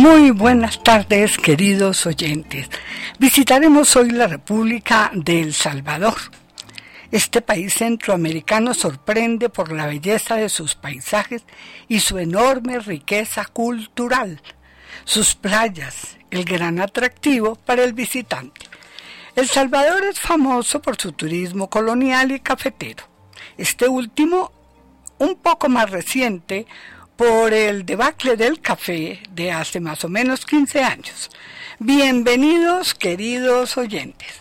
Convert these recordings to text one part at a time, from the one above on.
Muy buenas tardes, queridos oyentes. Visitaremos hoy la República de El Salvador. Este país centroamericano sorprende por la belleza de sus paisajes y su enorme riqueza cultural, sus playas, el gran atractivo para el visitante. El Salvador es famoso por su turismo colonial y cafetero. Este último, un poco más reciente, por el debacle del café de hace más o menos 15 años. Bienvenidos, queridos oyentes.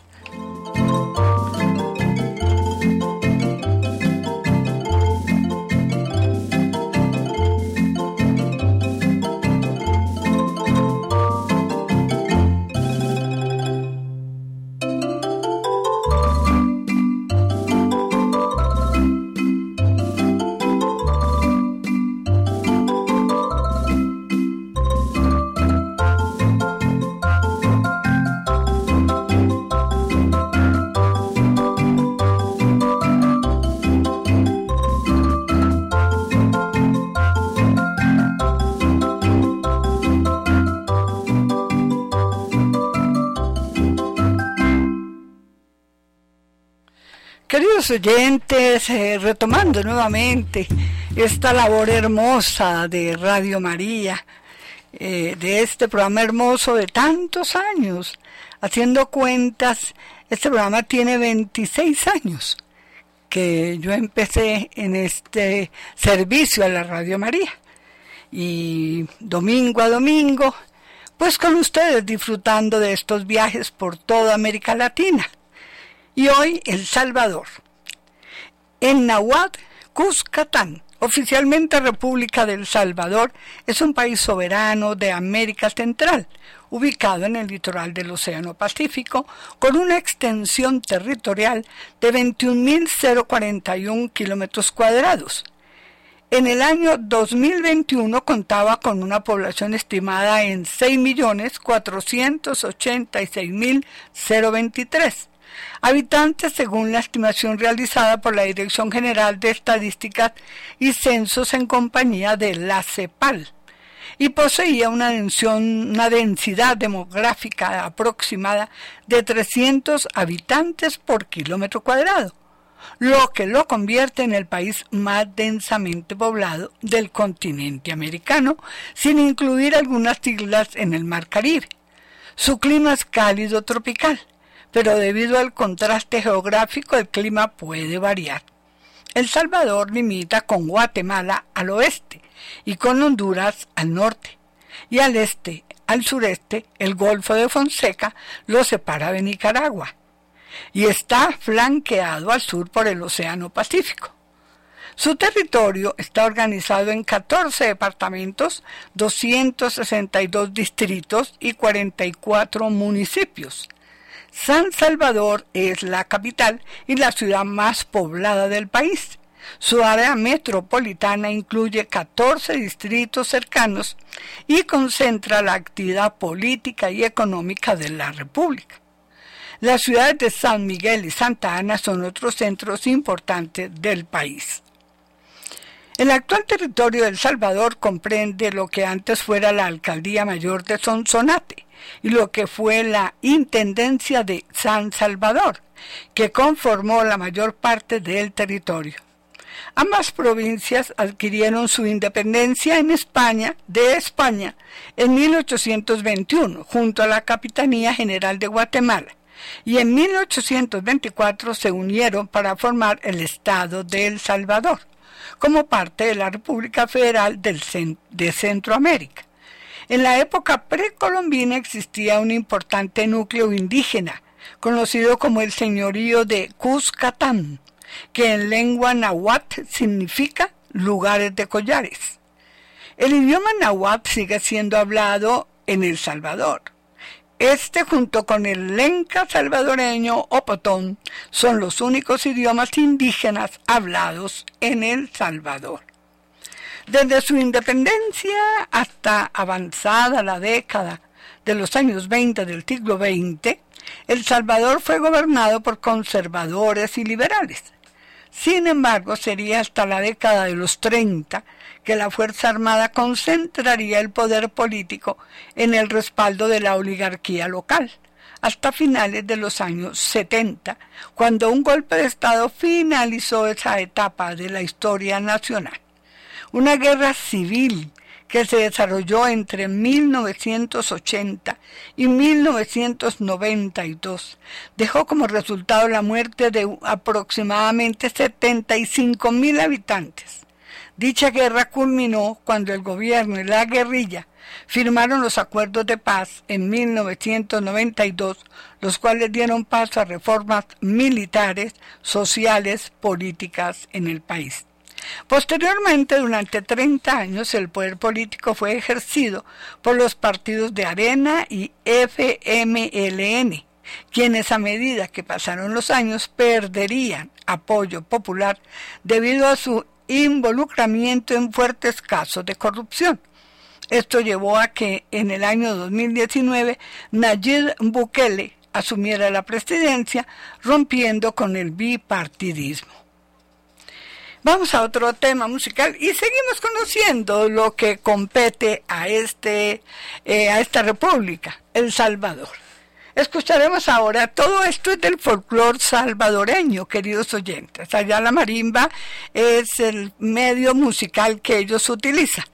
Oyentes, eh, retomando nuevamente esta labor hermosa de Radio María, eh, de este programa hermoso de tantos años, haciendo cuentas, este programa tiene 26 años que yo empecé en este servicio a la Radio María. Y domingo a domingo, pues con ustedes disfrutando de estos viajes por toda América Latina y hoy El Salvador. En Nahuatl, Cuscatán, oficialmente República del Salvador, es un país soberano de América Central, ubicado en el litoral del Océano Pacífico, con una extensión territorial de 21.041 kilómetros cuadrados. En el año 2021 contaba con una población estimada en 6.486.023 habitantes según la estimación realizada por la Dirección General de Estadísticas y Censos en compañía de la CEPAL y poseía una, densidad demográfica aproximada de 300 habitantes por kilómetro cuadrado, lo que lo convierte en el país más densamente poblado del continente americano, sin incluir algunas islas en el Mar Caribe. Su clima es cálido tropical, pero debido al contraste geográfico el clima puede variar. El Salvador limita con Guatemala al oeste y con Honduras al norte, y al este, al sureste, el Golfo de Fonseca lo separa de Nicaragua, y está flanqueado al sur por el Océano Pacífico. Su territorio está organizado en 14 departamentos, 262 distritos y 44 municipios. San Salvador es la capital y la ciudad más poblada del país. Su área metropolitana incluye 14 distritos cercanos y concentra la actividad política y económica de la República. Las ciudades de San Miguel y Santa Ana son otros centros importantes del país. El actual territorio de El Salvador comprende lo que antes fuera la alcaldía mayor de Sonsonate, y lo que fue la Intendencia de San Salvador, que conformó la mayor parte del territorio. Ambas provincias adquirieron su independencia en España, de España, en 1821, junto a la Capitanía General de Guatemala, y en 1824 se unieron para formar el Estado de El Salvador, como parte de la República Federal de Centroamérica. En la época precolombina existía un importante núcleo indígena, conocido como el señorío de Cuscatán, que en lengua nahuatl significa lugares de collares. El idioma náhuatl sigue siendo hablado en El Salvador. Este junto con el lenca salvadoreño o potón son los únicos idiomas indígenas hablados en El Salvador. Desde su independencia hasta avanzada la década de los años 20 del siglo XX, El Salvador fue gobernado por conservadores y liberales. Sin embargo, sería hasta la década de los 30 que la Fuerza Armada concentraría el poder político en el respaldo de la oligarquía local, hasta finales de los años 70, cuando un golpe de Estado finalizó esa etapa de la historia nacional. Una guerra civil que se desarrolló entre 1980 y 1992 dejó como resultado la muerte de aproximadamente 75 mil habitantes. Dicha guerra culminó cuando el gobierno y la guerrilla firmaron los acuerdos de paz en 1992, los cuales dieron paso a reformas militares, sociales, políticas en el país. Posteriormente, durante 30 años, el poder político fue ejercido por los partidos de Arena y FMLN, quienes a medida que pasaron los años perderían apoyo popular debido a su involucramiento en fuertes casos de corrupción. Esto llevó a que en el año 2019 Nayib Bukele asumiera la presidencia, rompiendo con el bipartidismo. Vamos a otro tema musical y seguimos conociendo lo que compete a, este, eh, a esta república, El Salvador. Escucharemos ahora, todo esto es del folclore salvadoreño, queridos oyentes. Allá la marimba es el medio musical que ellos utilizan.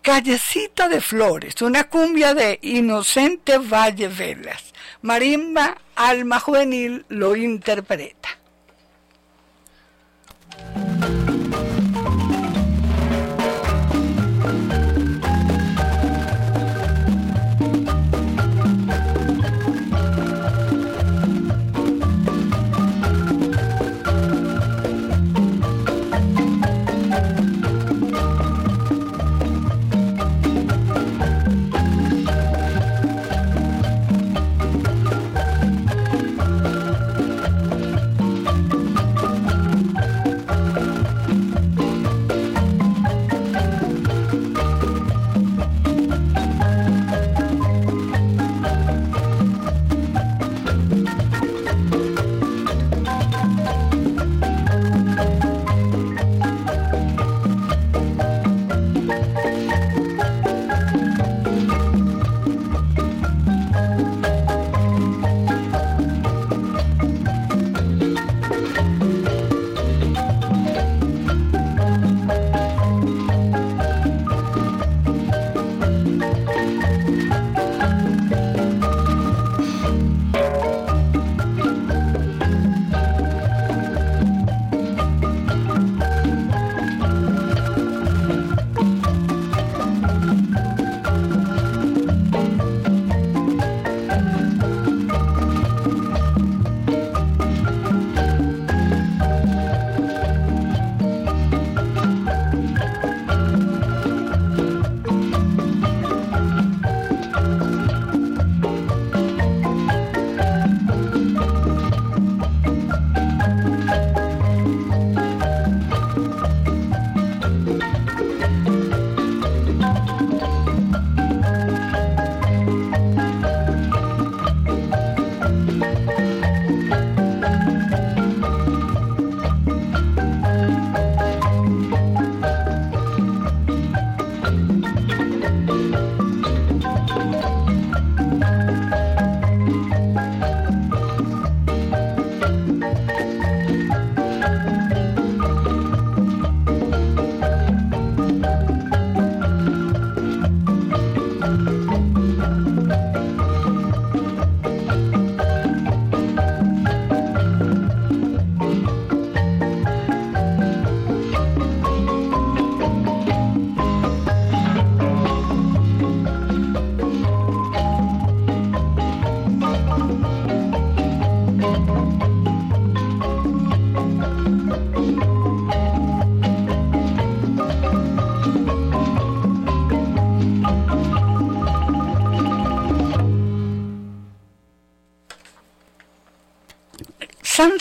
Callecita de Flores, una cumbia de Inocente Valle Velas. Marimba, Alma Juvenil lo interpreta.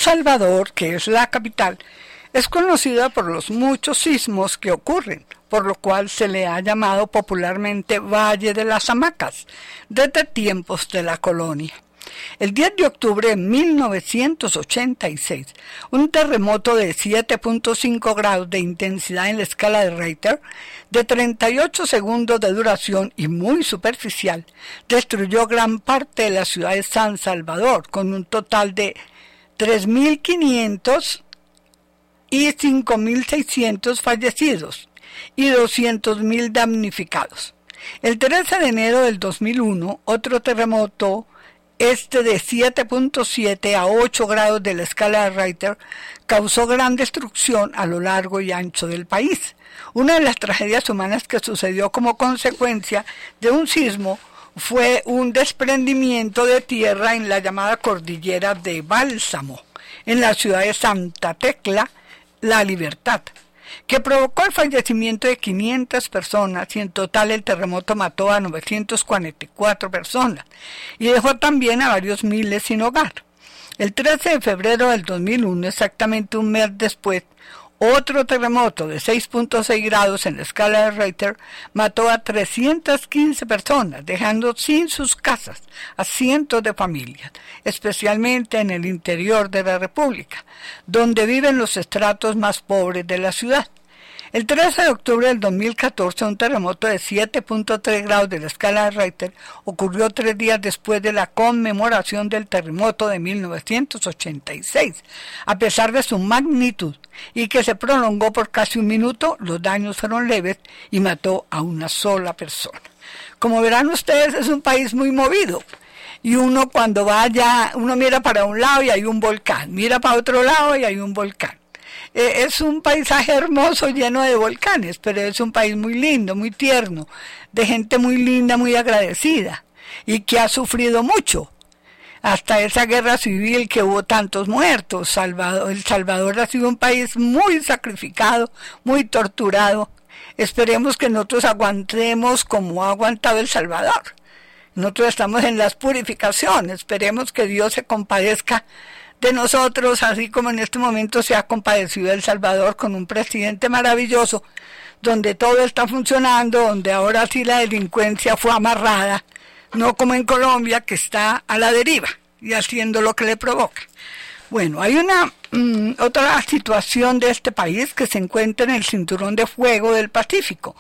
Salvador, que es la capital, es conocida por los muchos sismos que ocurren, por lo cual se le ha llamado popularmente Valle de las Hamacas, desde tiempos de la colonia. El 10 de octubre de 1986, un terremoto de 7.5 grados de intensidad en la escala de Richter, de 38 segundos de duración y muy superficial, destruyó gran parte de la ciudad de San Salvador, con un total de 3.500 y 5.600 fallecidos y 200.000 damnificados. El 13 de enero del 2001, otro terremoto este de 7.7 a 8 grados de la escala de Richter causó gran destrucción a lo largo y ancho del país. Una de las tragedias humanas que sucedió como consecuencia de un sismo fue un desprendimiento de tierra en la llamada cordillera de Bálsamo, en la ciudad de Santa Tecla, La Libertad que provocó el fallecimiento de 500 personas y en total el terremoto mató a 944 personas y dejó también a varios miles sin hogar. El 13 de febrero del 2001, exactamente un mes después, otro terremoto de 6.6 grados en la escala de Richter mató a 315 personas, dejando sin sus casas a cientos de familias, especialmente en el interior de la República, donde viven los estratos más pobres de la ciudad. El 13 de octubre del 2014, un terremoto de 7.3 grados de la escala de Richter ocurrió tres días después de la conmemoración del terremoto de 1986. A pesar de su magnitud y que se prolongó por casi un minuto, los daños fueron leves y mató a una sola persona. Como verán ustedes, es un país muy movido y uno cuando vaya, uno mira para un lado y hay un volcán, mira para otro lado y hay un volcán. Eh, es un paisaje hermoso lleno de volcanes, pero es un país muy lindo, muy tierno, de gente muy linda, muy agradecida y que ha sufrido mucho. Hasta esa guerra civil que hubo tantos muertos. El Salvador ha sido un país muy sacrificado, muy torturado. Esperemos que nosotros aguantemos como ha aguantado El Salvador. Nosotros estamos en las purificaciones. Esperemos que Dios se compadezca de nosotros, así como en este momento se ha compadecido El Salvador con un presidente maravilloso, donde todo está funcionando, donde ahora sí la delincuencia fue amarrada, no como en Colombia, que está a la deriva y haciendo lo que le provoca. Bueno, hay una mm, otra situación de este país que se encuentra en el cinturón de fuego del Pacífico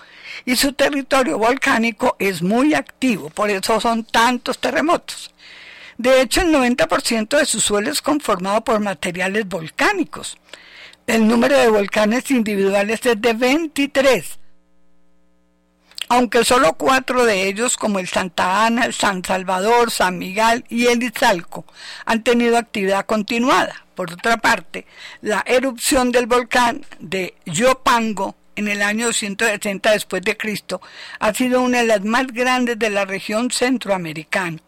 y su territorio volcánico es muy activo, por eso son tantos terremotos. De hecho, el 90% de su suelo es conformado por materiales volcánicos. El número de volcanes individuales es de 23, aunque solo cuatro de ellos, como el Santa Ana, el San Salvador, San Miguel y el Izalco, han tenido actividad continuada. Por otra parte, la erupción del volcán de Yopango en el año 260 después de Cristo ha sido una de las más grandes de la región centroamericana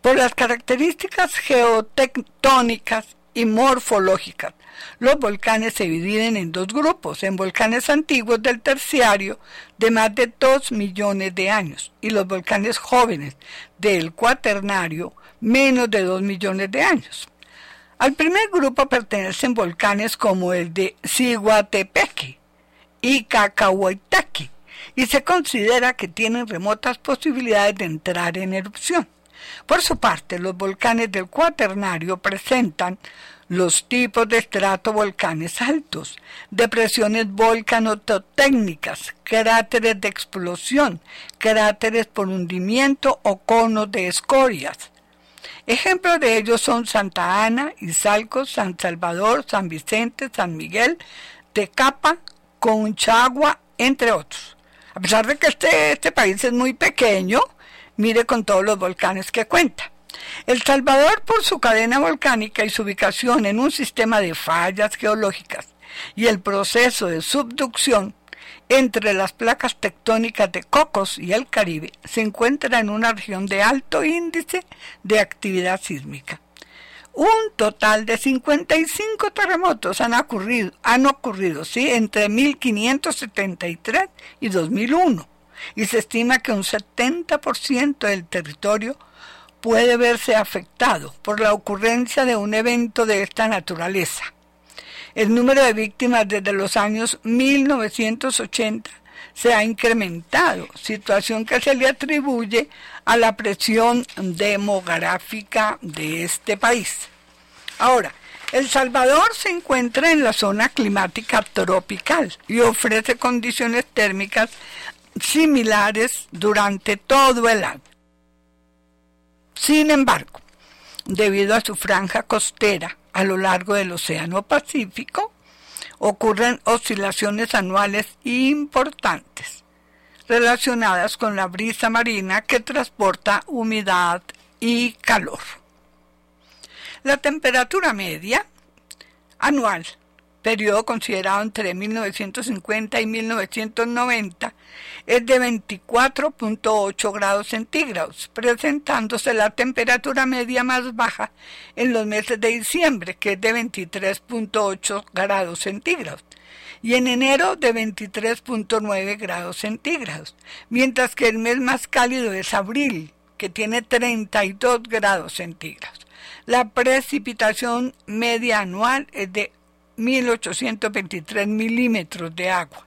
por las características geotectónicas y morfológicas. Los volcanes se dividen en dos grupos, en volcanes antiguos del terciario de más de 2 millones de años y los volcanes jóvenes del cuaternario menos de 2 millones de años. Al primer grupo pertenecen volcanes como el de Siguatepeque y Cacahuaytaqui y se considera que tienen remotas posibilidades de entrar en erupción. Por su parte, los volcanes del cuaternario presentan los tipos de estratovolcanes altos, depresiones volcanotécnicas, cráteres de explosión, cráteres por hundimiento o conos de escorias. Ejemplos de ellos son Santa Ana, Izalco, San Salvador, San Vicente, San Miguel, Tecapa, Conchagua, entre otros. A pesar de que este, este país es muy pequeño, mire con todos los volcanes que cuenta. El Salvador, por su cadena volcánica y su ubicación en un sistema de fallas geológicas y el proceso de subducción entre las placas tectónicas de Cocos y el Caribe, se encuentra en una región de alto índice de actividad sísmica. Un total de 55 terremotos han ocurrido, han ocurrido ¿sí? entre 1573 y 2001 y se estima que un 70% del territorio puede verse afectado por la ocurrencia de un evento de esta naturaleza. El número de víctimas desde los años 1980 se ha incrementado, situación que se le atribuye a la presión demográfica de este país. Ahora, El Salvador se encuentra en la zona climática tropical y ofrece condiciones térmicas similares durante todo el año. Sin embargo, debido a su franja costera a lo largo del Océano Pacífico, ocurren oscilaciones anuales importantes relacionadas con la brisa marina que transporta humedad y calor. La temperatura media anual, periodo considerado entre 1950 y 1990, es de 24.8 grados centígrados, presentándose la temperatura media más baja en los meses de diciembre, que es de 23.8 grados centígrados, y en enero de 23.9 grados centígrados, mientras que el mes más cálido es abril, que tiene 32 grados centígrados. La precipitación media anual es de 1.823 milímetros de agua.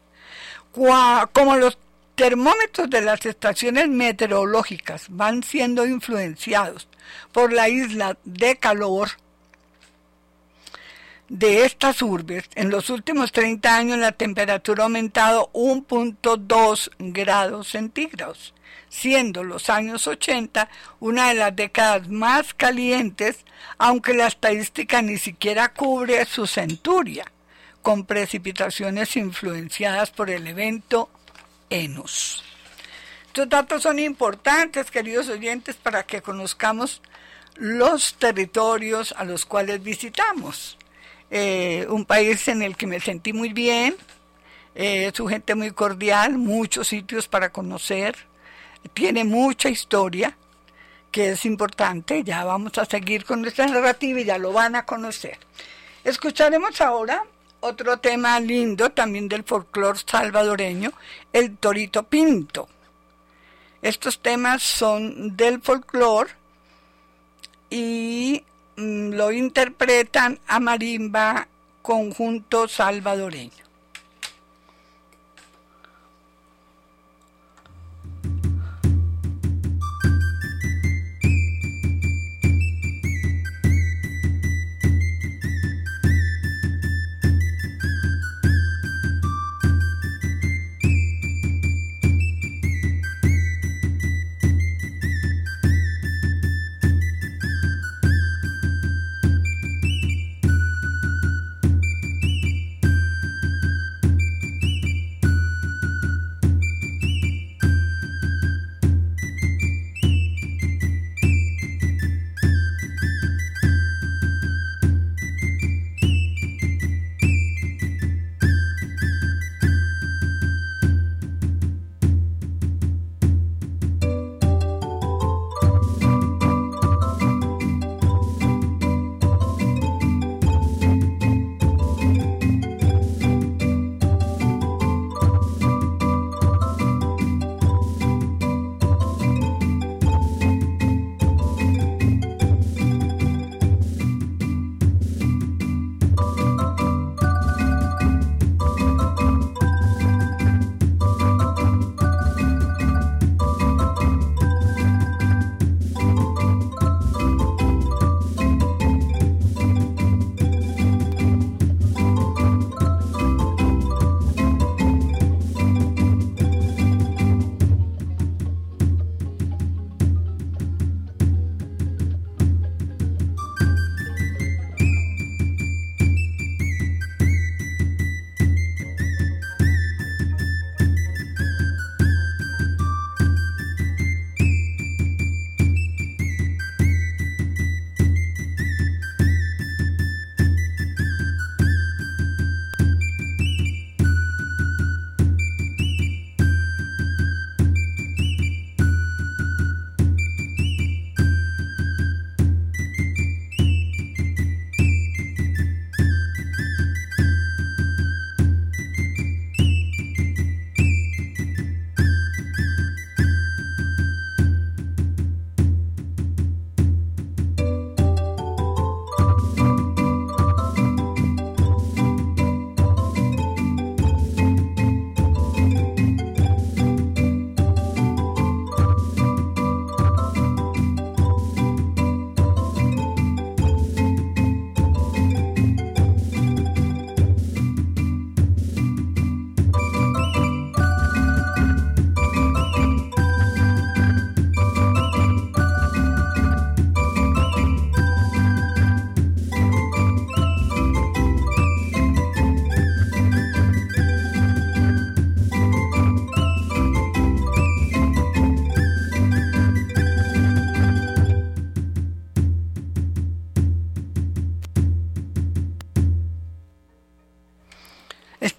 Como los termómetros de las estaciones meteorológicas van siendo influenciados por la isla de calor de estas urbes, en los últimos 30 años la temperatura ha aumentado 1.2 grados centígrados, siendo los años 80 una de las décadas más calientes, aunque la estadística ni siquiera cubre su centuria, con precipitaciones influenciadas por el evento Enos. Estos datos son importantes, queridos oyentes, para que conozcamos los territorios a los cuales visitamos. Eh, un país en el que me sentí muy bien, eh, su gente muy cordial, muchos sitios para conocer, tiene mucha historia que es importante, ya vamos a seguir con nuestra narrativa y ya lo van a conocer. Escucharemos ahora otro tema lindo también del folclore salvadoreño, el torito pinto. Estos temas son del folclore y mm, lo interpretan a marimba conjunto salvadoreño.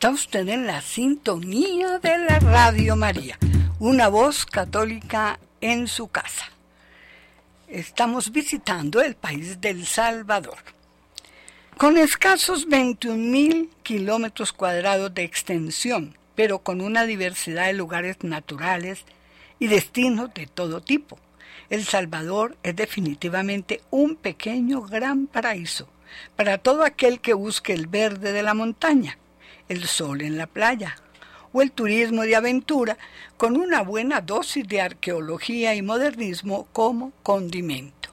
Está usted en la sintonía de la Radio María, una voz católica en su casa. Estamos visitando el país del Salvador. Con escasos 21.000 kilómetros cuadrados de extensión, pero con una diversidad de lugares naturales y destinos de todo tipo. El Salvador es definitivamente un pequeño gran paraíso para todo aquel que busque el verde de la montaña, el sol en la playa o el turismo de aventura con una buena dosis de arqueología y modernismo como condimento.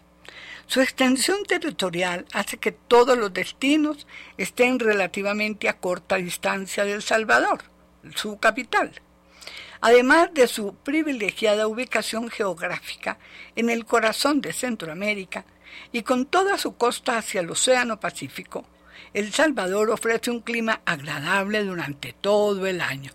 Su extensión territorial hace que todos los destinos estén relativamente a corta distancia de El Salvador, su capital además de su privilegiada ubicación geográfica en el corazón de Centroamérica y con toda su costa hacia el Océano Pacífico, El Salvador ofrece un clima agradable durante todo el año.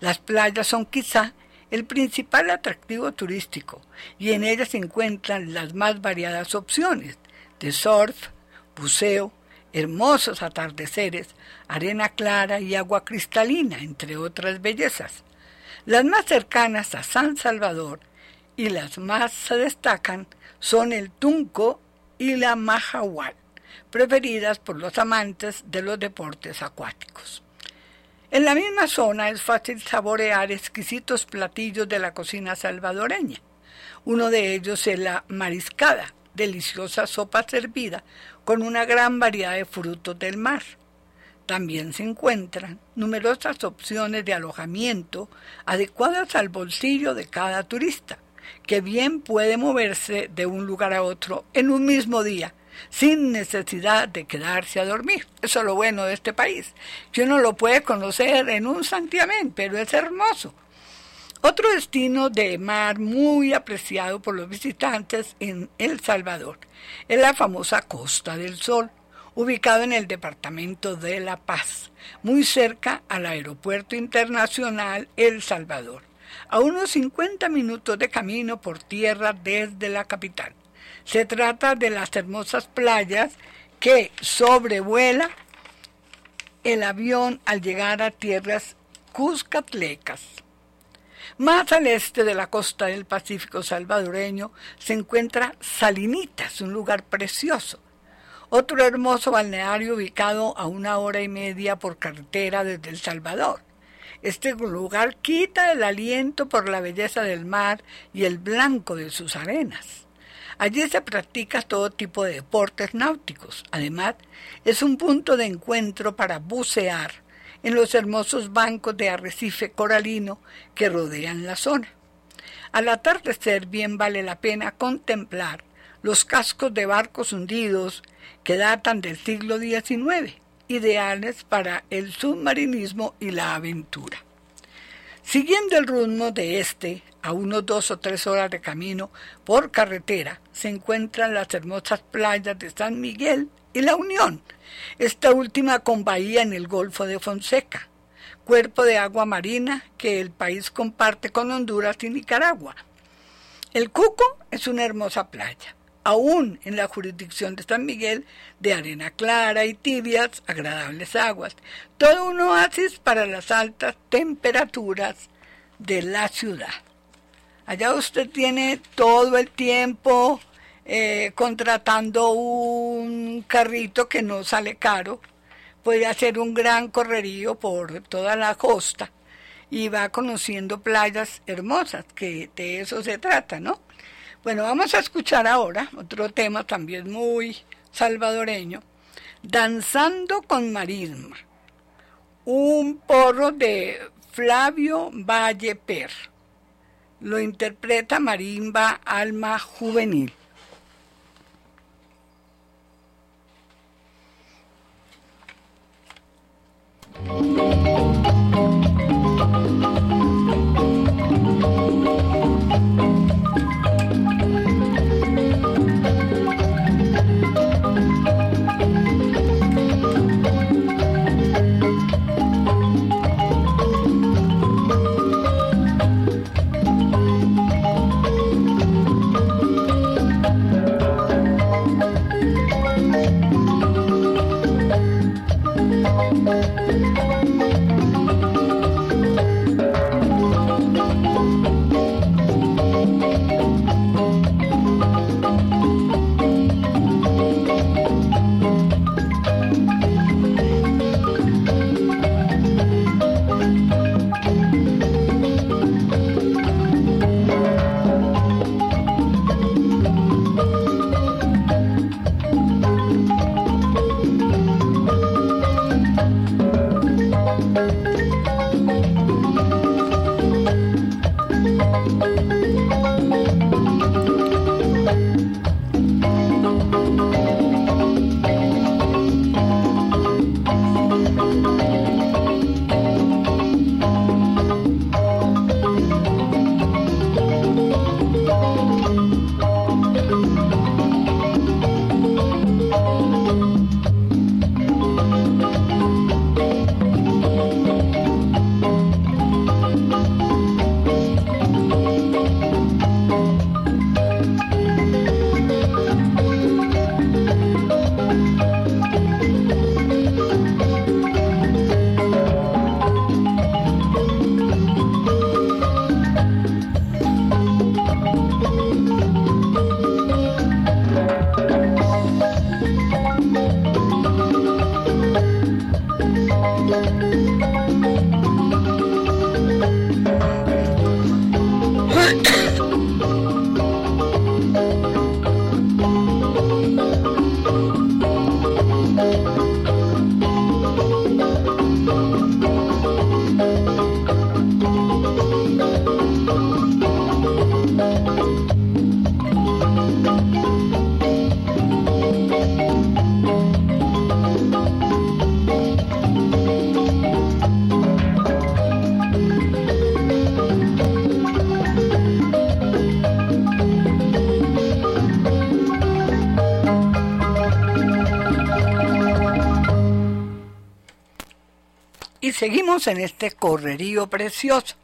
Las playas son quizá el principal atractivo turístico y en ellas se encuentran las más variadas opciones de surf, buceo, hermosos atardeceres, arena clara y agua cristalina, entre otras bellezas. Las más cercanas a San Salvador y las más se destacan son el Tunco y la Mahahual, preferidas por los amantes de los deportes acuáticos. En la misma zona es fácil saborear exquisitos platillos de la cocina salvadoreña. Uno de ellos es la mariscada, deliciosa sopa servida con una gran variedad de frutos del mar. También se encuentran numerosas opciones de alojamiento adecuadas al bolsillo de cada turista, que bien puede moverse de un lugar a otro en un mismo día, sin necesidad de quedarse a dormir. Eso es lo bueno de este país, que uno lo puede conocer en un santiamén, pero es hermoso. Otro destino de mar muy apreciado por los visitantes en El Salvador es la famosa Costa del Sol ubicado en el departamento de La Paz, muy cerca al Aeropuerto Internacional El Salvador, a unos 50 minutos de camino por tierra desde la capital. Se trata de las hermosas playas que sobrevuela el avión al llegar a tierras cuscatlecas. Más al este de la costa del Pacífico salvadoreño se encuentra Salinitas, un lugar precioso otro hermoso balneario ubicado a una hora y media por carretera desde El Salvador. Este lugar quita el aliento por la belleza del mar y el blanco de sus arenas. Allí se practica todo tipo de deportes náuticos. Además, es un punto de encuentro para bucear en los hermosos bancos de arrecife coralino que rodean la zona. Al atardecer bien vale la pena contemplar los cascos de barcos hundidos que datan del siglo XIX, ideales para el submarinismo y la aventura. Siguiendo el rumbo de este, a unos dos o tres horas de camino por carretera, se encuentran las hermosas playas de San Miguel y La Unión, esta última con bahía en el Golfo de Fonseca, cuerpo de agua marina que el país comparte con Honduras y Nicaragua. El Cuco es una hermosa playa aún en la jurisdicción de San Miguel, de arena clara y tibias, agradables aguas. Todo un oasis para las altas temperaturas de la ciudad. Allá usted tiene todo el tiempo eh, contratando un carrito que no sale caro, puede hacer un gran correrío por toda la costa y va conociendo playas hermosas, que de eso se trata, ¿no? Bueno, vamos a escuchar ahora otro tema también muy salvadoreño, Danzando con Marisma, un porro de Flavio Valle Per. Lo interpreta Marimba Alma Juvenil. Seguimos en este correrío precioso.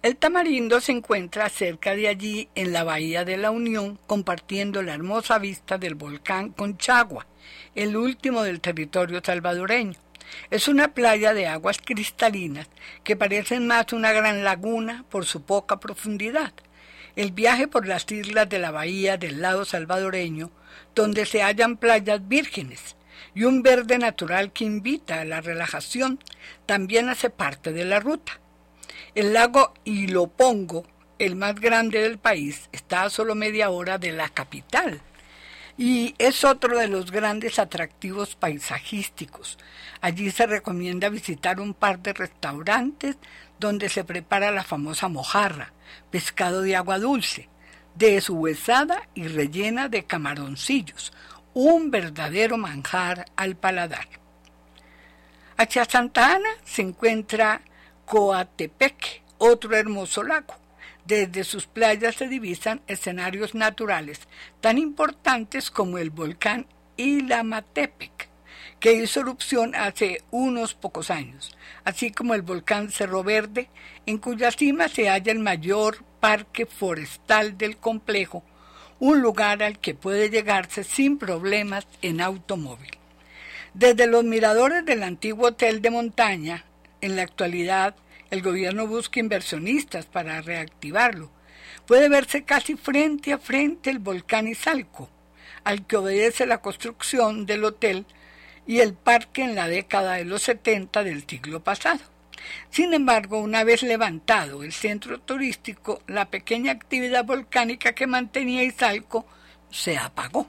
El tamarindo se encuentra cerca de allí en la Bahía de la Unión, compartiendo la hermosa vista del volcán Conchagua, el último del territorio salvadoreño. Es una playa de aguas cristalinas que parecen más una gran laguna por su poca profundidad. El viaje por las islas de la bahía del lado salvadoreño, donde se hallan playas vírgenes y un verde natural que invita a la relajación, también hace parte de la ruta. El lago Ilopongo, el más grande del país, está a solo media hora de la capital y es otro de los grandes atractivos paisajísticos. Allí se recomienda visitar un par de restaurantes donde se prepara la famosa mojarra, pescado de agua dulce, deshuesada y rellena de camaroncillos, un verdadero manjar al paladar. Hacia Santa Ana se encuentra Coatepec, otro hermoso lago. Desde sus playas se divisan escenarios naturales tan importantes como el volcán Ilamatepec, que hizo erupción hace unos pocos años, así como el volcán Cerro Verde, en cuya cima se halla el mayor parque forestal del complejo, un lugar al que puede llegarse sin problemas en automóvil. Desde los miradores del antiguo hotel de montaña, en la actualidad el gobierno busca inversionistas para reactivarlo. Puede verse casi frente a frente el volcán Izalco, al que obedece la construcción del hotel y el parque en la década de los 70 del siglo pasado. Sin embargo, una vez levantado el centro turístico, la pequeña actividad volcánica que mantenía Izalco se apagó.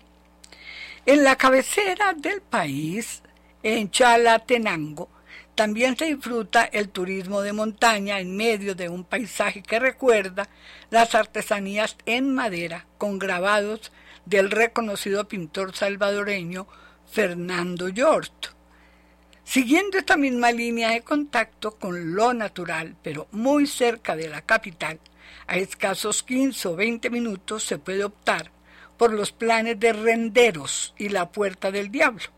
En la cabecera del país, en Chalatenango, también se disfruta el turismo de montaña en medio de un paisaje que recuerda las artesanías en madera con grabados del reconocido pintor salvadoreño Fernando Yort. Siguiendo esta misma línea de contacto con lo natural, pero muy cerca de la capital, a escasos 15 o 20 minutos se puede optar por los planes de Renderos y la Puerta del Diablo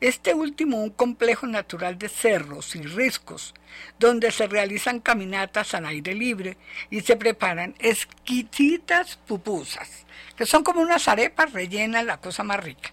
este último un complejo natural de cerros y riscos, donde se realizan caminatas al aire libre y se preparan exquisitas pupusas, que son como unas arepas rellenas, la cosa más rica.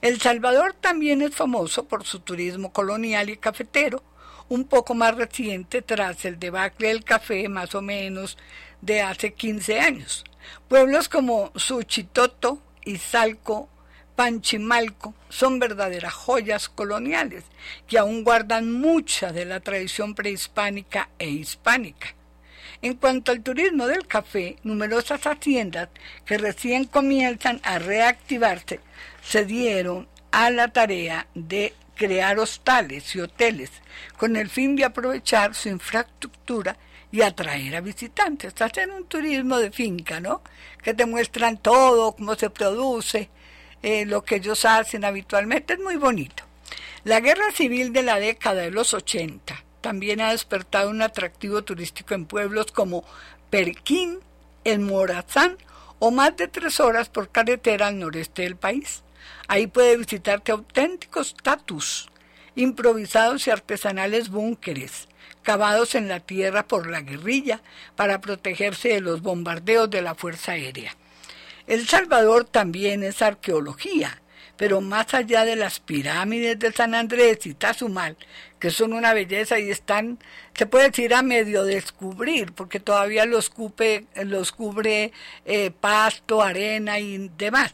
El Salvador también es famoso por su turismo colonial y cafetero, un poco más reciente tras el debacle del café más o menos de hace 15 años. Pueblos como Suchitoto, Izalco, Panchimalco son verdaderas joyas coloniales que aún guardan mucha de la tradición prehispánica e hispánica. En cuanto al turismo del café, numerosas haciendas que recién comienzan a reactivarse se dieron a la tarea de crear hostales y hoteles con el fin de aprovechar su infraestructura y atraer a visitantes, hacer un turismo de finca, ¿no? Que te muestran todo, cómo se produce, eh, lo que ellos hacen habitualmente. Es muy bonito. La guerra civil de la década de los 80 también ha despertado un atractivo turístico en pueblos como Perquín, El Morazán o más de tres horas por carretera al noreste del país. Ahí puede visitarte auténticos tatus, improvisados y artesanales búnkeres, cavados en la tierra por la guerrilla para protegerse de los bombardeos de la Fuerza Aérea. El Salvador también es arqueología, pero más allá de las pirámides de San Andrés y Tazumal, que son una belleza y están, se puede decir, a medio descubrir, porque todavía los, los cubre eh, pasto, arena y demás.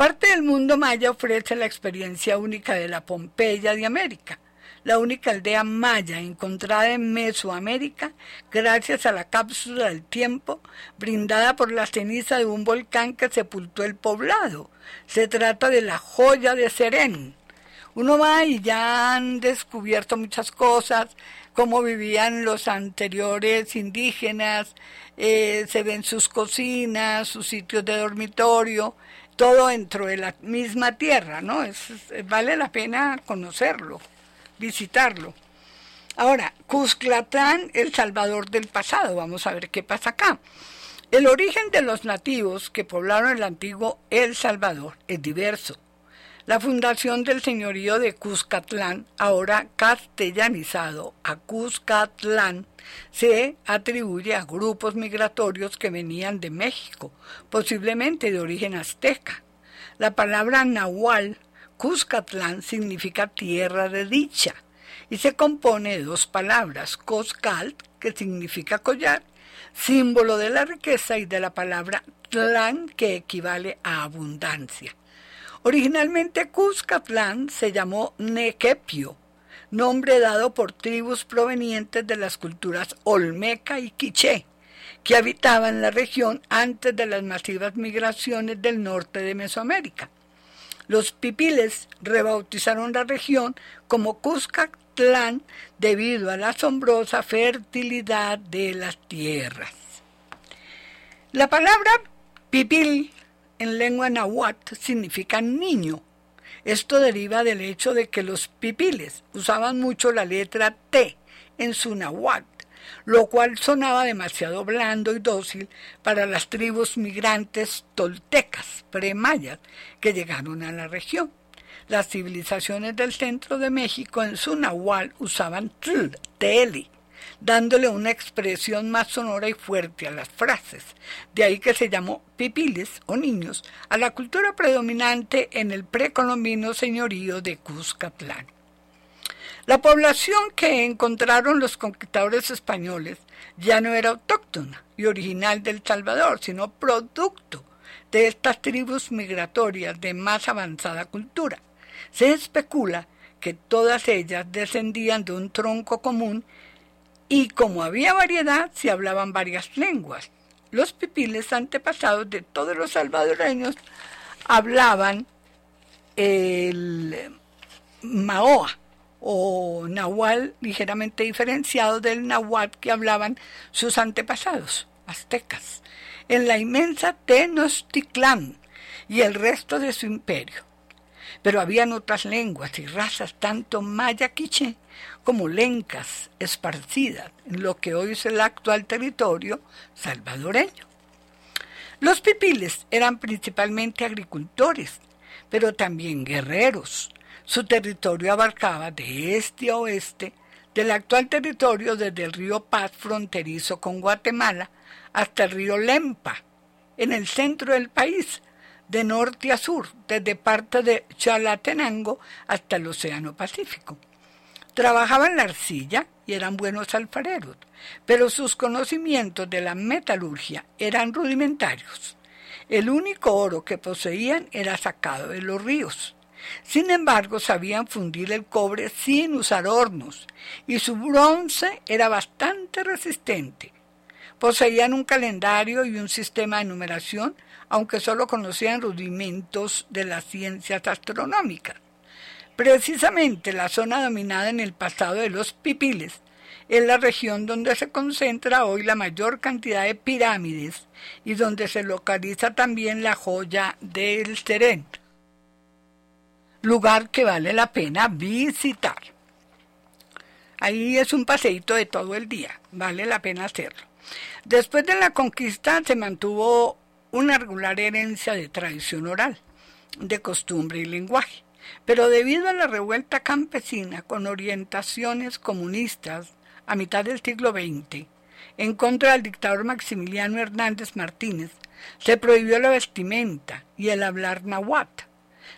Parte del mundo maya ofrece la experiencia única de la Pompeya de América la única aldea maya encontrada en Mesoamérica gracias a la cápsula del tiempo brindada por la ceniza de un volcán que sepultó el poblado. Se trata de la joya de Serén. Uno va y ya han descubierto muchas cosas, cómo vivían los anteriores indígenas, eh, se ven sus cocinas, sus sitios de dormitorio, todo dentro de la misma tierra, ¿no? vale la pena conocerlo visitarlo. Ahora, Cusclatán, el Salvador del pasado. Vamos a ver qué pasa acá. El origen de los nativos que poblaron el antiguo El Salvador es diverso. La fundación del señorío de Cuscatlán, ahora castellanizado a Cuscatlán, se atribuye a grupos migratorios que venían de México, posiblemente de origen azteca. La palabra nahual, Cuscatlán, significa tierra de dicha y se compone de dos palabras, Coscalt, que significa collar, símbolo de la riqueza, y de la palabra tlán, que equivale a abundancia. Originalmente Cuscatlán se llamó Nequepio, nombre dado por tribus provenientes de las culturas Olmeca y Quiché, que habitaban la región antes de las masivas migraciones del norte de Mesoamérica. Los pipiles rebautizaron la región como Cuscatlán debido a la asombrosa fertilidad de las tierras. La palabra pipil en lengua náhuatl significa niño. Esto deriva del hecho de que los pipiles usaban mucho la letra T en su náhuatl, lo cual sonaba demasiado blando y dócil para las tribus migrantes toltecas, premayas, que llegaron a la región. Las civilizaciones del centro de México en su usaban tl, tl, dándole una expresión más sonora y fuerte a las frases. De ahí que se llamó pipiles o niños a la cultura predominante en el precolombino señorío de Cuscatlán. La población que encontraron los conquistadores españoles ya no era autóctona y original del Salvador, sino producto de estas tribus migratorias de más avanzada cultura. Se especula que todas ellas descendían de un tronco común y como había variedad, se hablaban varias lenguas. Los pipiles antepasados de todos los salvadoreños hablaban el maoa o nahual ligeramente diferenciado del nahuatl que hablaban sus antepasados, aztecas, en la inmensa Tenochtitlán y el resto de su imperio. Pero habían otras lenguas y razas, tanto maya quiché como lencas esparcidas en lo que hoy es el actual territorio salvadoreño. Los pipiles eran principalmente agricultores, pero también guerreros. Su territorio abarcaba de este a oeste del actual territorio desde el río Paz fronterizo con Guatemala hasta el río Lempa, en el centro del país, de norte a sur, desde parte de Chalatenango hasta el Océano Pacífico. Trabajaban la arcilla y eran buenos alfareros, pero sus conocimientos de la metalurgia eran rudimentarios. El único oro que poseían era sacado de los ríos. Sin embargo, sabían fundir el cobre sin usar hornos, y su bronce era bastante resistente. Poseían un calendario y un sistema de numeración, aunque solo conocían rudimentos de las ciencias astronómicas. Precisamente la zona dominada en el pasado de los pipiles es la región donde se concentra hoy la mayor cantidad de pirámides y donde se localiza también la joya del Seren, lugar que vale la pena visitar. Ahí es un paseíto de todo el día, vale la pena hacerlo. Después de la conquista se mantuvo una regular herencia de tradición oral, de costumbre y lenguaje. Pero debido a la revuelta campesina con orientaciones comunistas a mitad del siglo XX, en contra del dictador Maximiliano Hernández Martínez, se prohibió la vestimenta y el hablar nahuatl,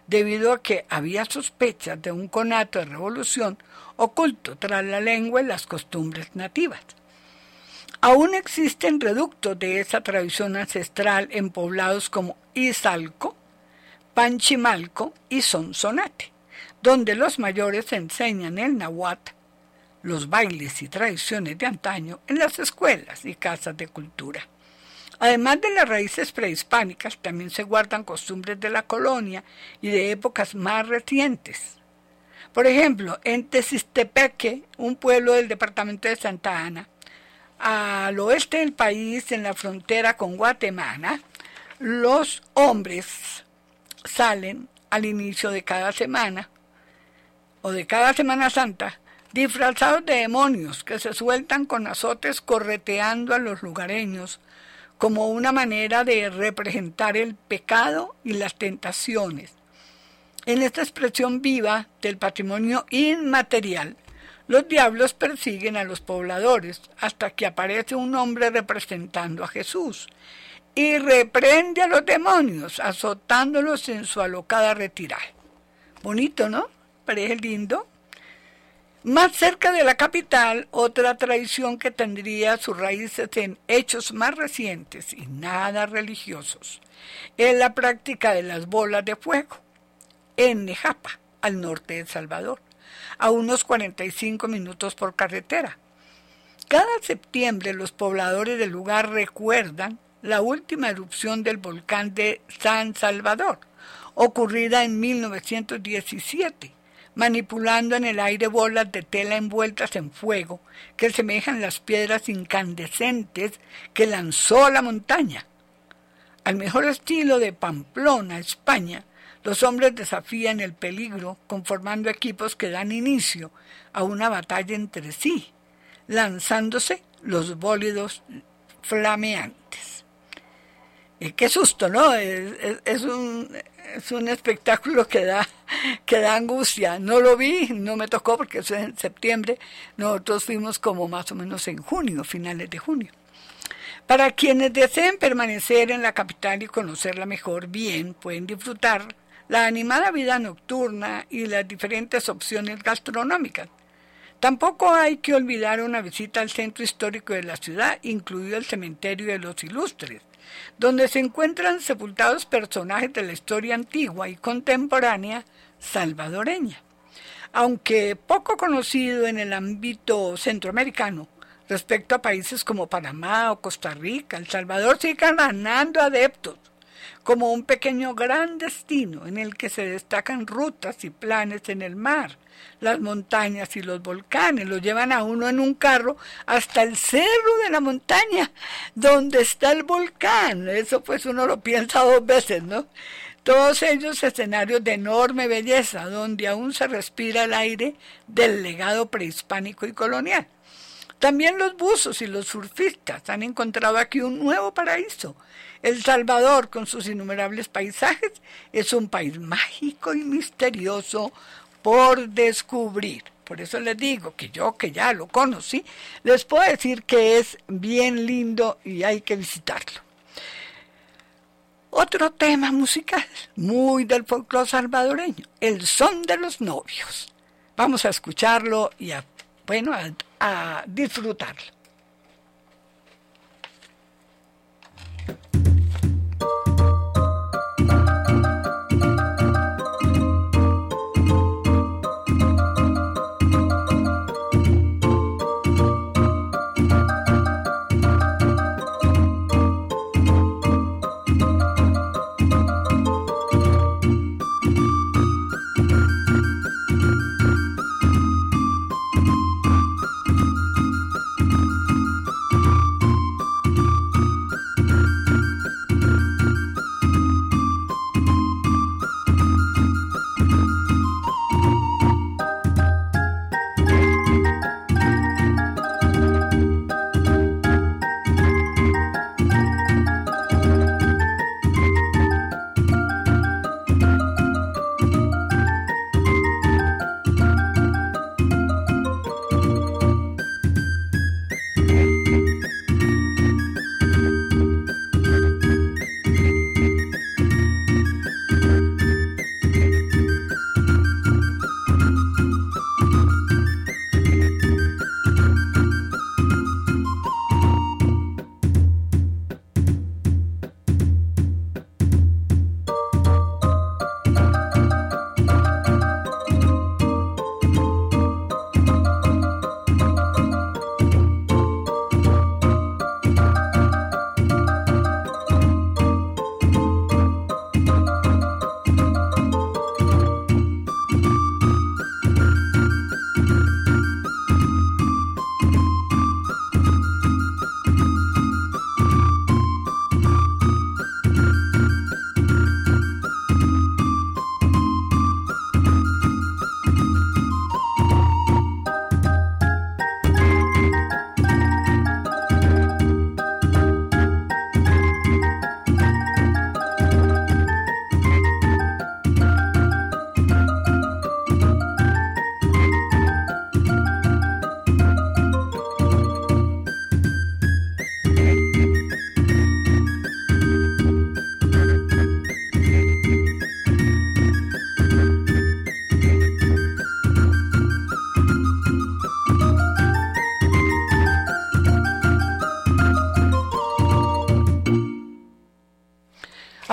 debido a que había sospechas de un conato de revolución oculto tras la lengua y las costumbres nativas. Aún existen reductos de esa tradición ancestral en poblados como Izalco, Panchimalco y Sonsonate, donde los mayores enseñan el nahuatl, los bailes y tradiciones de antaño en las escuelas y casas de cultura. Además de las raíces prehispánicas, también se guardan costumbres de la colonia y de épocas más recientes. Por ejemplo, en Tesistepeque, un pueblo del departamento de Santa Ana, al oeste del país, en la frontera con Guatemala, los hombres salen al inicio de cada semana o de cada Semana Santa disfrazados de demonios que se sueltan con azotes correteando a los lugareños como una manera de representar el pecado y las tentaciones. En esta expresión viva del patrimonio inmaterial, los diablos persiguen a los pobladores hasta que aparece un hombre representando a Jesús y reprende a los demonios, azotándolos en su alocada retirada. Bonito, ¿no? Parece lindo. Más cerca de la capital, otra tradición que tendría sus raíces en hechos más recientes y nada religiosos, es la práctica de las bolas de fuego en Nejapa, al norte de Salvador, a unos 45 minutos por carretera. Cada septiembre los pobladores del lugar recuerdan la última erupción del volcán de San Salvador, ocurrida en 1917, manipulando en el aire bolas de tela envueltas en fuego que semejan las piedras incandescentes que lanzó la montaña. Al mejor estilo de Pamplona, España, los hombres desafían el peligro conformando equipos que dan inicio a una batalla entre sí, lanzándose los bólidos flameantes. Y qué susto, ¿no? Es, un, es un espectáculo que da, que da angustia. No lo vi, no me tocó porque es en septiembre. Nosotros fuimos como más o menos en junio, finales de junio. Para quienes deseen permanecer en la capital y conocerla mejor, bien, pueden disfrutar la animada vida nocturna y las diferentes opciones gastronómicas. Tampoco hay que olvidar una visita al centro histórico de la ciudad, incluido el cementerio de los ilustres, donde se encuentran sepultados personajes de la historia antigua y contemporánea salvadoreña. Aunque poco conocido en el ámbito centroamericano, respecto a países como Panamá o Costa Rica, El Salvador sigue ganando adeptos como un pequeño gran destino en el que se destacan rutas y planes en el mar. Las montañas y los volcanes lo llevan a uno en un carro hasta el cerro de la montaña, donde está el volcán. Eso pues uno lo piensa dos veces, ¿no? Todos ellos escenarios de enorme belleza, donde aún se respira el aire del legado prehispánico y colonial. También los buzos y los surfistas han encontrado aquí un nuevo paraíso. El Salvador, con sus innumerables paisajes, es un país mágico y misterioso por descubrir. Por eso les digo que yo, que ya lo conocí, les puedo decir que es bien lindo y hay que visitarlo. Otro tema musical, muy del folclore salvadoreño, el son de los novios. Vamos a escucharlo y a bueno, a, a disfrutarlo.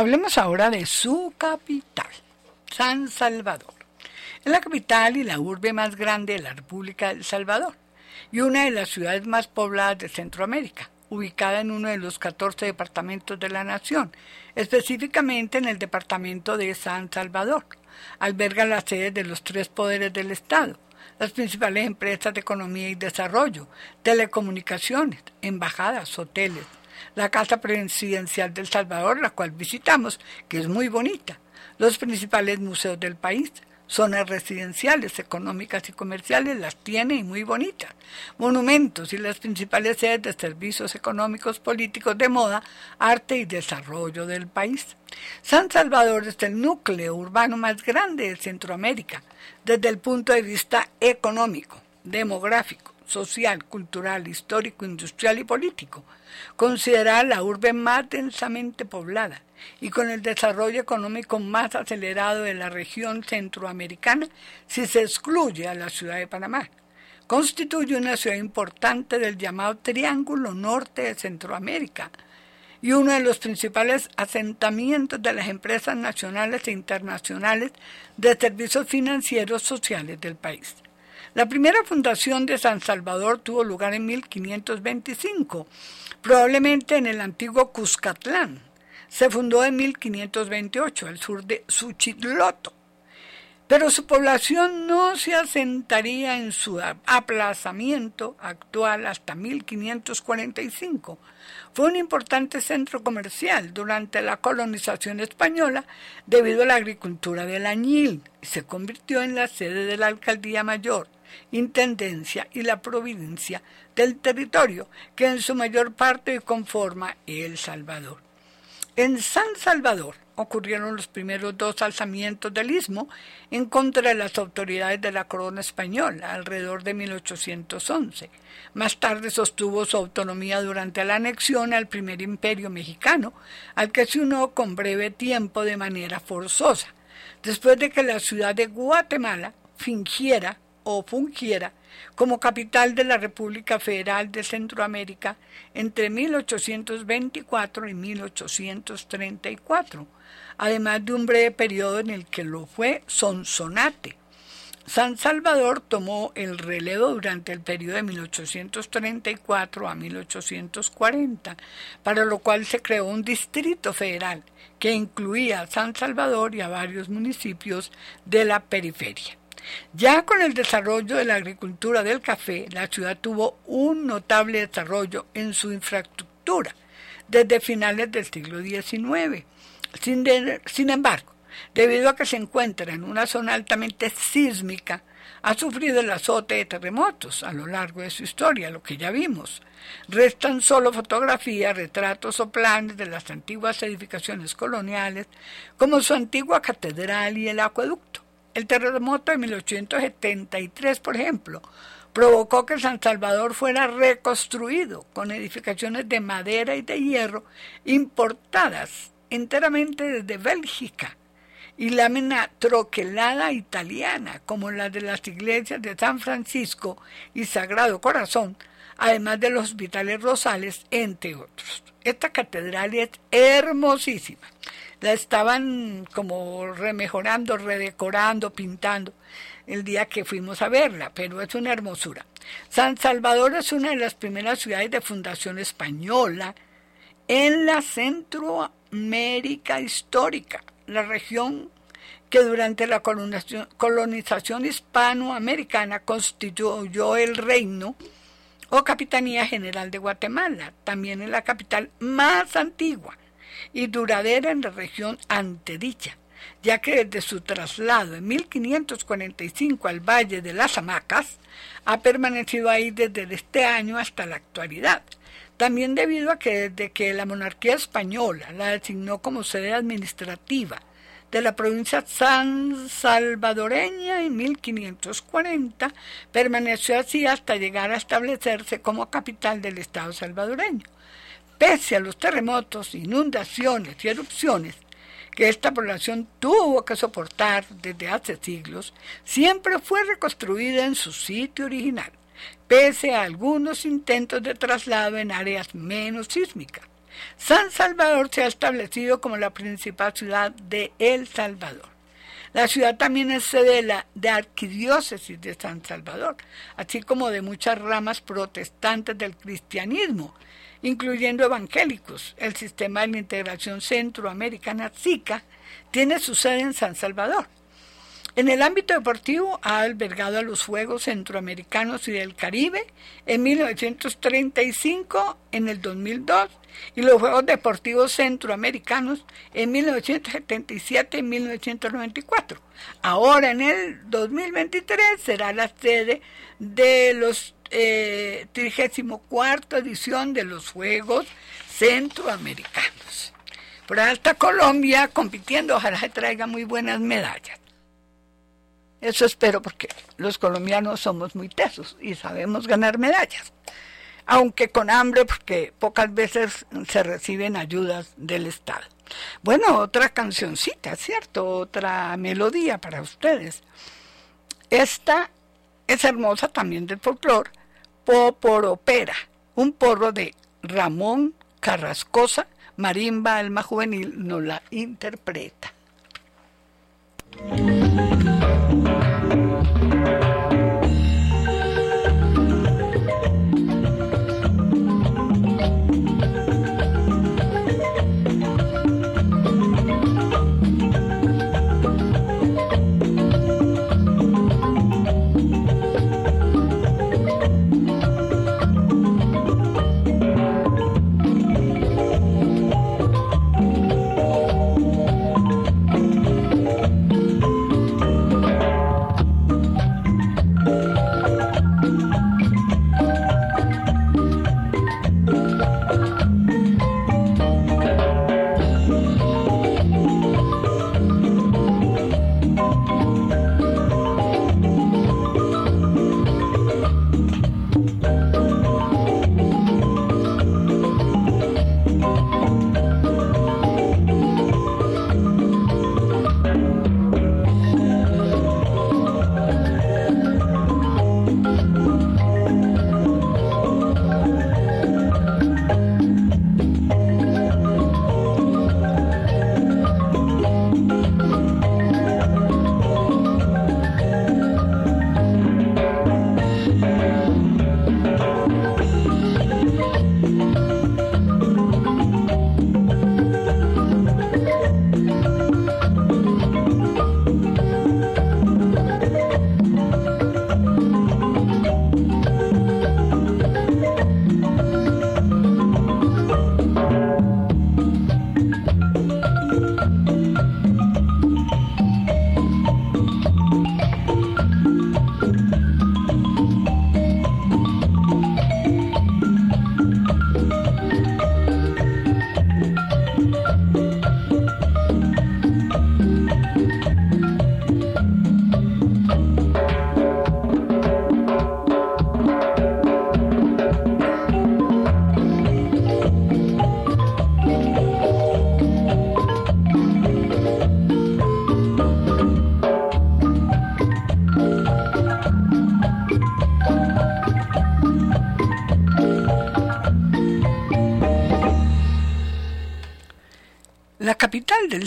Hablemos ahora de su capital, San Salvador. Es la capital y la urbe más grande de la República de El Salvador y una de las ciudades más pobladas de Centroamérica, ubicada en uno de los 14 departamentos de la nación, específicamente en el departamento de San Salvador. Alberga las sedes de los tres poderes del Estado, las principales empresas de economía y desarrollo, telecomunicaciones, embajadas, hoteles, la Casa Presidencial del Salvador, la cual visitamos, que es muy bonita, los principales museos del país, zonas residenciales, económicas y comerciales, las tiene y muy bonitas, monumentos y las principales sedes de servicios económicos, políticos, de moda, arte y desarrollo del país. San Salvador es el núcleo urbano más grande de Centroamérica desde el punto de vista económico, demográfico, social, cultural, histórico, industrial y político. Considerada la urbe más densamente poblada y con el desarrollo económico más acelerado de la región centroamericana si se excluye a la ciudad de Panamá. Constituye una ciudad importante del llamado Triángulo Norte de Centroamérica y uno de los principales asentamientos de las empresas nacionales e internacionales de servicios financieros sociales del país. La primera fundación de San Salvador tuvo lugar en 1525, probablemente en el antiguo Cuscatlán, se fundó en 1528 al sur de Suchitloto, pero su población no se asentaría en su aplazamiento actual hasta 1545. Fue un importante centro comercial durante la colonización española debido a la agricultura del añil y se convirtió en la sede de la alcaldía mayor, intendencia y la provincia del territorio que en su mayor parte conforma El Salvador. En San Salvador ocurrieron los primeros dos alzamientos del istmo en contra de las autoridades de la corona española alrededor de 1811. Más tarde sostuvo su autonomía durante la anexión al primer imperio mexicano, al que se unió con breve tiempo de manera forzosa, después de que la ciudad de Guatemala fingiera o fungiera como capital de la República Federal de Centroamérica entre 1824 y 1834, además de un breve periodo en el que lo fue Sonsonate. San Salvador tomó el relevo durante el periodo de 1834 a 1840, para lo cual se creó un distrito federal que incluía a San Salvador y a varios municipios de la periferia. Ya con el desarrollo de la agricultura del café, la ciudad tuvo un notable desarrollo en su infraestructura desde finales del siglo XIX. Sin, sin embargo, debido a que se encuentra en una zona altamente sísmica, ha sufrido el azote de terremotos a lo largo de su historia, lo que ya vimos. Restan solo fotografías, retratos o planes de las antiguas edificaciones coloniales, como su antigua catedral y el acueducto. El terremoto de 1873, por ejemplo, provocó que San Salvador fuera reconstruido con edificaciones de madera y de hierro importadas enteramente desde Bélgica y lámina troquelada italiana, como la de las iglesias de San Francisco y Sagrado Corazón, además de los hospitales Rosales, entre otros. Esta catedral es hermosísima la estaban como remejorando, redecorando, pintando el día que fuimos a verla, pero es una hermosura. San Salvador es una de las primeras ciudades de fundación española en la Centroamérica histórica, la región que durante la colonización, hispanoamericana constituyó el reino o Capitanía General de Guatemala, también es la capital más antigua y duradera en la región antedicha, ya que desde su traslado en 1545 al Valle de las Hamacas, ha permanecido ahí desde este año hasta la actualidad. También debido a que desde que la monarquía española la designó como sede administrativa de la provincia san salvadoreña en 1540, permaneció así hasta llegar a establecerse como capital del Estado salvadoreño pese a los terremotos, inundaciones y erupciones que esta población tuvo que soportar desde hace siglos, siempre fue reconstruida en su sitio original, pese a algunos intentos de traslado en áreas menos sísmicas. San Salvador se ha establecido como la principal ciudad de El Salvador. La ciudad también es sede de la Arquidiócesis de San Salvador, así como de muchas ramas protestantes del cristianismo, incluyendo evangélicos. El sistema de la integración centroamericana SICA tiene su sede en San Salvador. En el ámbito deportivo ha albergado a los Juegos Centroamericanos y del Caribe en 1935, en el 2002 y los Juegos Deportivos Centroamericanos en 1977 y 1994. Ahora en el 2023 será la sede de los eh, 34 edición de los Juegos Centroamericanos. Por alta Colombia compitiendo, ojalá traiga muy buenas medallas. Eso espero porque los colombianos somos muy tesos y sabemos ganar medallas. Aunque con hambre porque pocas veces se reciben ayudas del Estado. Bueno, otra cancioncita, ¿cierto? Otra melodía para ustedes. Esta es hermosa también del folclore, Poporopera, un porro de Ramón Carrascosa, Marimba Alma Juvenil, nos la interpreta.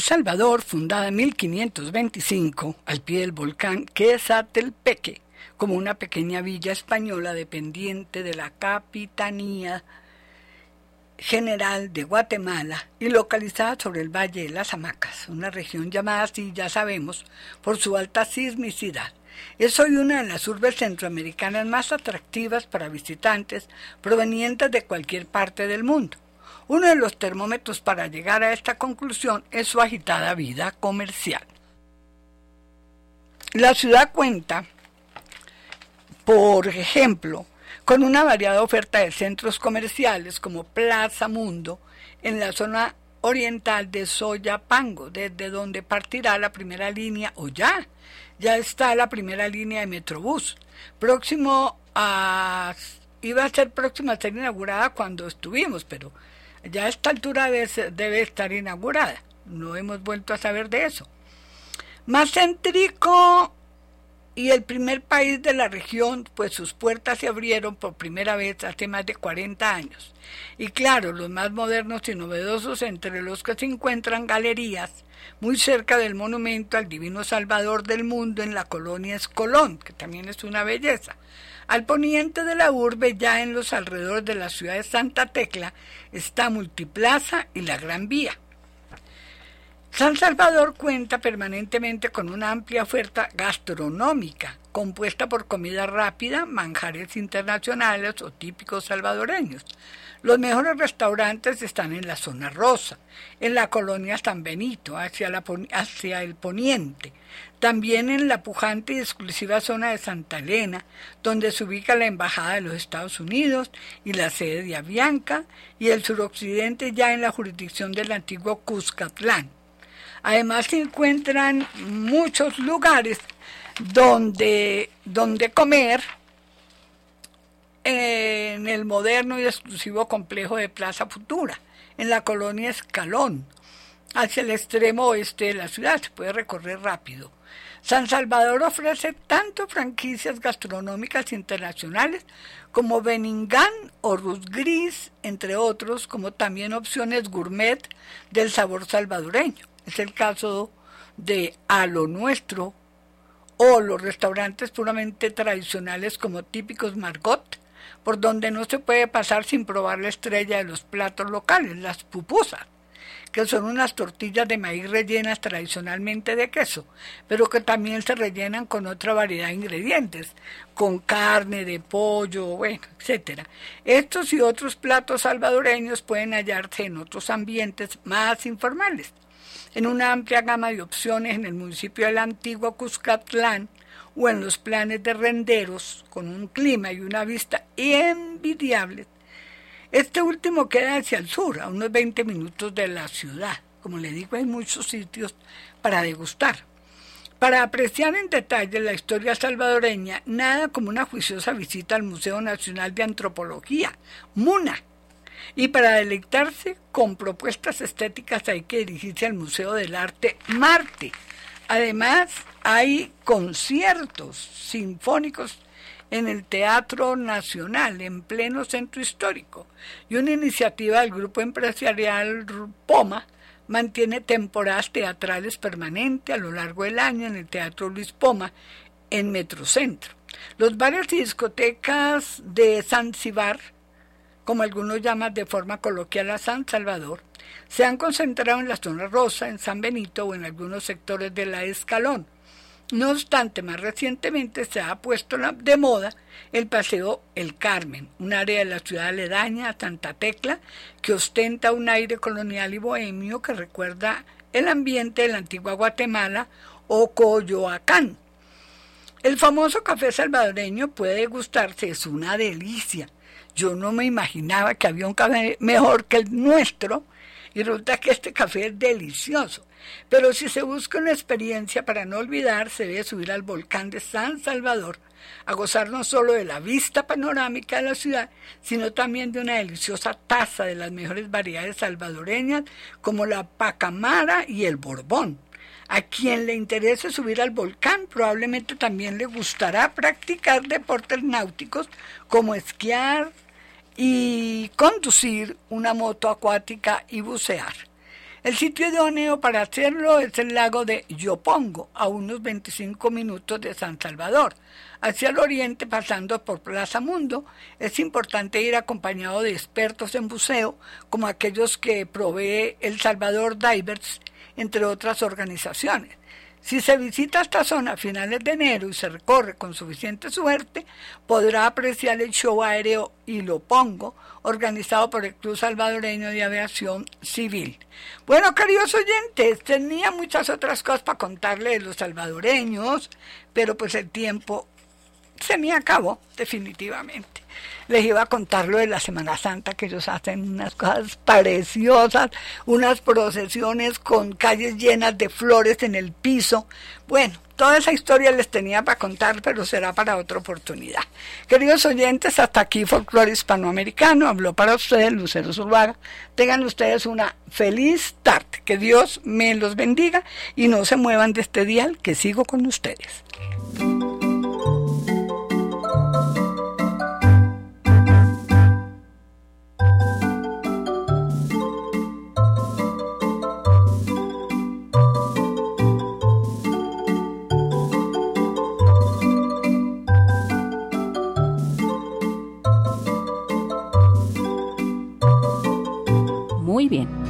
Salvador, fundada en 1525 al pie del volcán Quesatelpeque, como una pequeña villa española dependiente de la Capitanía General de Guatemala y localizada sobre el Valle de las Hamacas, una región llamada así, ya sabemos, por su alta sismicidad. Es hoy una de las urbes centroamericanas más atractivas para visitantes provenientes de cualquier parte del mundo. Uno de los termómetros para llegar a esta conclusión es su agitada vida comercial. La ciudad cuenta, por ejemplo, con una variada oferta de centros comerciales como Plaza Mundo en la zona oriental de Soyapango, desde donde partirá la primera línea, o ya, ya está la primera línea de Metrobús. Próximo a, iba a ser próxima a ser inaugurada cuando estuvimos, pero ya a esta altura debe, estar inaugurada. No hemos vuelto a saber de eso. Más céntrico y el primer país de la región, pues sus puertas se abrieron por primera vez hace más de 40 años. Y claro, los más modernos y novedosos entre los que se encuentran galerías muy cerca del monumento al Divino Salvador del mundo en la colonia Escolón, que también es una belleza. Al poniente de la urbe, ya en los alrededores de la ciudad de Santa Tecla, está Multiplaza y la Gran Vía. San Salvador cuenta permanentemente con una amplia oferta gastronómica, compuesta por comida rápida, manjares internacionales o típicos salvadoreños. Los mejores restaurantes están en la zona rosa, en la colonia San Benito, hacia, el poniente, también en la pujante y exclusiva zona de Santa Elena, donde se ubica la Embajada de los Estados Unidos y la sede de Avianca, y el suroccidente ya en la jurisdicción del antiguo Cuscatlán. Además se encuentran muchos lugares donde, donde comer en el moderno y exclusivo complejo de Plaza Futura, en la colonia Escalón, hacia el extremo oeste de la ciudad. Se puede recorrer rápido. San Salvador ofrece tanto franquicias gastronómicas internacionales como Beningán o Rus Gris, entre otros, como también opciones gourmet del sabor salvadoreño. Es el caso de A lo Nuestro o los restaurantes puramente tradicionales como típicos Margot, por donde no se puede pasar sin probar la estrella de los platos locales, las pupusas, que son unas tortillas de maíz rellenas tradicionalmente de queso, pero que también se rellenan con otra variedad de ingredientes, con carne, de pollo, bueno, etcétera. Estos y otros platos salvadoreños pueden hallarse en otros ambientes más informales en una amplia gama de opciones en el municipio del antiguo Cuscatlán o en los planes de renderos con un clima y una vista envidiables. Este último queda hacia el sur, a unos 20 minutos de la ciudad. Como le digo, hay muchos sitios para degustar. Para apreciar en detalle la historia salvadoreña, nada como una juiciosa visita al Museo Nacional de Antropología, MUNA, y para deleitarse con propuestas estéticas hay que dirigirse al Museo del Arte Marte. Además, hay conciertos sinfónicos en el Teatro Nacional, en pleno centro histórico, y una iniciativa del grupo empresarial POMA mantiene temporadas teatrales permanentes a lo largo del año en el Teatro Luis Poma, en Metrocentro. Los bares y discotecas de Zanzibar como algunos llaman de forma coloquial a San Salvador, se han concentrado en la zona rosa, en San Benito o en algunos sectores de la Escalón. No obstante, más recientemente se ha puesto de moda el paseo El Carmen, un área de la ciudad aledaña a Santa Tecla que ostenta un aire colonial y bohemio que recuerda el ambiente de la antigua Guatemala o Coyoacán. El famoso café salvadoreño puede gustarse, es una delicia yo no me imaginaba que había un café mejor que el nuestro y resulta que este café es delicioso. Pero si se busca una experiencia para no olvidar, se debe subir al volcán de San Salvador a gozar no solo de la vista panorámica de la ciudad, sino también de una deliciosa taza de las mejores variedades salvadoreñas como la pacamara y el borbón. A quien le interese subir al volcán probablemente también le gustará practicar deportes náuticos como esquiar, y conducir una moto acuática y bucear. El sitio idóneo para hacerlo es el lago de Yopongo, a unos 25 minutos de San Salvador. Hacia el oriente, pasando por Plaza Mundo, es importante ir acompañado de expertos en buceo, como aquellos que provee El Salvador Divers, entre otras organizaciones. Si se visita esta zona a finales de enero y se recorre con suficiente suerte, podrá apreciar el show aéreo y lo pongo, organizado por el Club Salvadoreño de Aviación Civil. Bueno, queridos oyentes, tenía muchas otras cosas para contarles de los salvadoreños, pero pues el tiempo se me acabó definitivamente les iba a contar lo de la Semana Santa, que ellos hacen unas cosas preciosas, unas procesiones con calles llenas de flores en el piso. Bueno, toda esa historia les tenía para contar, pero será para otra oportunidad. Queridos oyentes, hasta aquí Folclore Hispanoamericano. Habló para ustedes Lucero Zurbaga. Tengan ustedes una feliz tarde. Que Dios me los bendiga y no se muevan de este día que sigo con ustedes. muy bien.